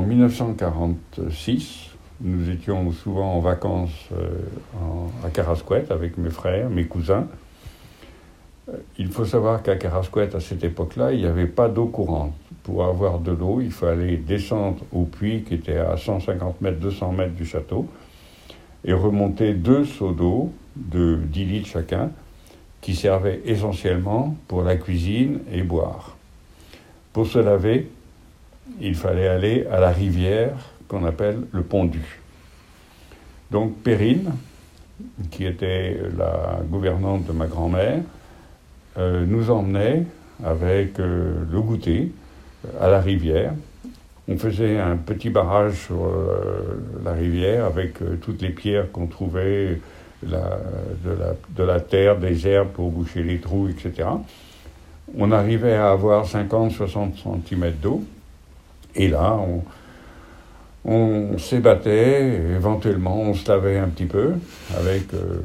1946, nous étions souvent en vacances euh, à Carasquette avec mes frères, mes cousins. Euh, il faut savoir qu'à Carasquette, à cette époque-là, il n'y avait pas d'eau courante. Pour avoir de l'eau, il fallait descendre au puits qui était à 150 mètres, 200 mètres du château et remonter deux seaux d'eau de 10 litres chacun qui servaient essentiellement pour la cuisine et boire. Pour se laver, il fallait aller à la rivière qu'on appelle le Pondu. Donc Perrine, qui était la gouvernante de ma grand-mère, euh, nous emmenait avec euh, le goûter à la rivière. On faisait un petit barrage sur euh, la rivière avec toutes les pierres qu'on trouvait, de, la, de, la, terre, des herbes pour boucher les trous, etc. On arrivait à avoir 50-60 cm d'eau. Et là, on, s'ébattait, éventuellement on se lavait un petit peu avec euh,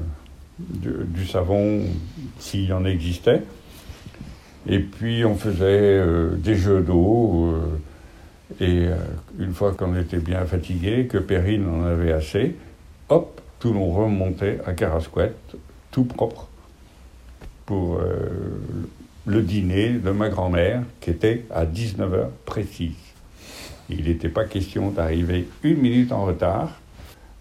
du, savon s'il en existait. Et puis on faisait euh, des jeux d'eau. Euh, et une fois qu'on était bien fatigué, que Perrine en avait assez, hop, tout monde remontait à Carasquette, tout propre, pour le dîner de ma grand-mère, qui était à 19h précise. Il n'était pas question d'arriver une minute en retard,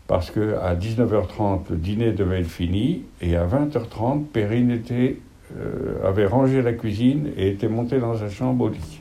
parce qu'à 19h30, le dîner devait être fini, et à 20h30, Perrine euh, avait rangé la cuisine et était montée dans sa chambre au lit.